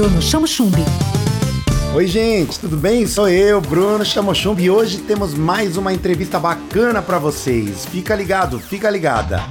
Bruno Chamo Chumbi. Oi, gente, tudo bem? Sou eu, Bruno Chamochumbi, e hoje temos mais uma entrevista bacana para vocês. Fica ligado, fica ligada.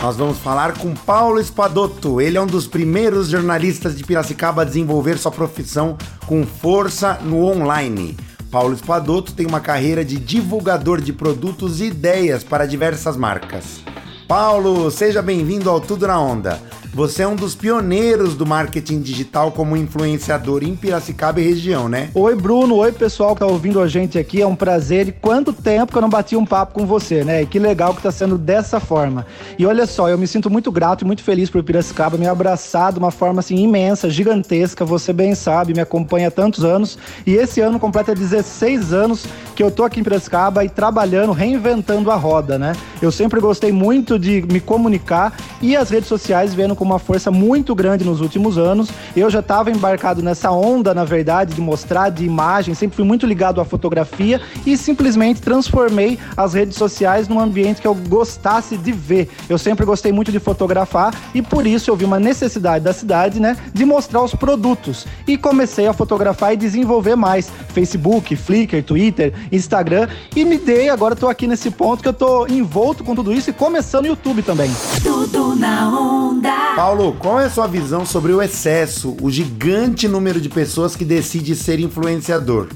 Nós vamos falar com Paulo Espadotto. Ele é um dos primeiros jornalistas de Piracicaba a desenvolver sua profissão com força no online. Paulo Espadotto tem uma carreira de divulgador de produtos e ideias para diversas marcas. Paulo, seja bem-vindo ao Tudo na Onda. Você é um dos pioneiros do marketing digital como influenciador em Piracicaba e região, né? Oi, Bruno. Oi, pessoal que tá ouvindo a gente aqui. É um prazer. E quanto tempo que eu não bati um papo com você, né? E que legal que tá sendo dessa forma. E olha só, eu me sinto muito grato e muito feliz por Piracicaba me abraçar de uma forma assim imensa, gigantesca. Você bem sabe, me acompanha há tantos anos. E esse ano completa 16 anos que eu tô aqui em Piracicaba e trabalhando, reinventando a roda, né? Eu sempre gostei muito de me comunicar e as redes sociais com com uma força muito grande nos últimos anos. Eu já estava embarcado nessa onda, na verdade, de mostrar de imagem, sempre fui muito ligado à fotografia e simplesmente transformei as redes sociais num ambiente que eu gostasse de ver. Eu sempre gostei muito de fotografar e por isso eu vi uma necessidade da cidade, né, de mostrar os produtos. E comecei a fotografar e desenvolver mais Facebook, Flickr, Twitter, Instagram e me dei, agora estou aqui nesse ponto que eu estou envolto com tudo isso e começando o YouTube também. Tudo na onda. Paulo, qual é a sua visão sobre o excesso, o gigante número de pessoas que decide ser influenciador?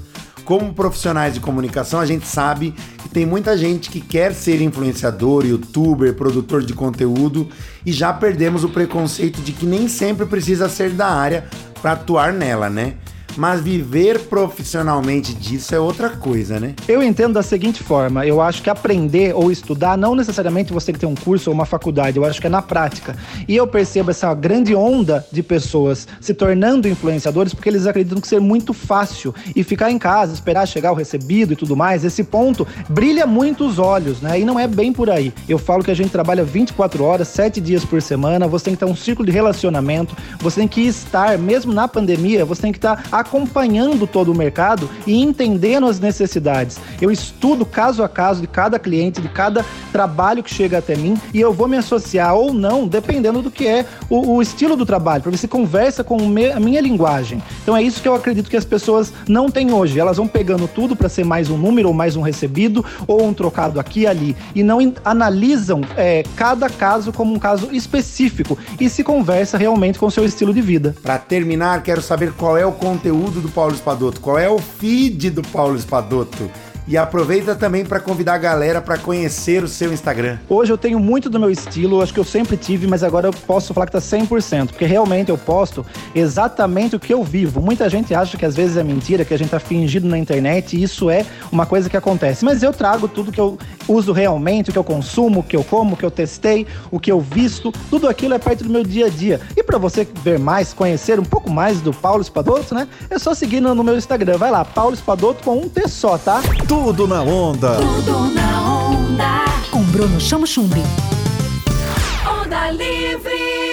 Como profissionais de comunicação, a gente sabe que tem muita gente que quer ser influenciador, youtuber, produtor de conteúdo e já perdemos o preconceito de que nem sempre precisa ser da área para atuar nela, né? Mas viver profissionalmente disso é outra coisa, né? Eu entendo da seguinte forma: eu acho que aprender ou estudar não necessariamente você tem que ter um curso ou uma faculdade, eu acho que é na prática. E eu percebo essa grande onda de pessoas se tornando influenciadores porque eles acreditam que ser muito fácil e ficar em casa, esperar chegar o recebido e tudo mais. Esse ponto brilha muito os olhos, né? E não é bem por aí. Eu falo que a gente trabalha 24 horas, 7 dias por semana, você tem que ter um círculo de relacionamento, você tem que estar, mesmo na pandemia, você tem que estar acompanhando todo o mercado e entendendo as necessidades. Eu estudo caso a caso de cada cliente, de cada trabalho que chega até mim e eu vou me associar ou não, dependendo do que é o, o estilo do trabalho, para ver se conversa com a minha linguagem. Então é isso que eu acredito que as pessoas não têm hoje. Elas vão pegando tudo para ser mais um número ou mais um recebido ou um trocado aqui e ali e não analisam é, cada caso como um caso específico e se conversa realmente com o seu estilo de vida. Para terminar, quero saber qual é o conteúdo do Paulo Espadoto? Qual é o feed do Paulo Espadoto? E aproveita também para convidar a galera para conhecer o seu Instagram. Hoje eu tenho muito do meu estilo, acho que eu sempre tive, mas agora eu posso falar que tá 100%, porque realmente eu posto exatamente o que eu vivo. Muita gente acha que às vezes é mentira, que a gente tá fingindo na internet, e isso é uma coisa que acontece. Mas eu trago tudo que eu uso realmente, o que eu consumo, o que eu como, o que eu testei, o que eu visto, tudo aquilo é parte do meu dia a dia. E para você ver mais, conhecer um pouco mais do Paulo Espadoto, né? É só seguir no, meu Instagram. Vai lá, Paulo Espadoto com um T só, tá? Tudo na onda. Tudo na onda. Com Bruno Chamo Chumbi. Onda Livre.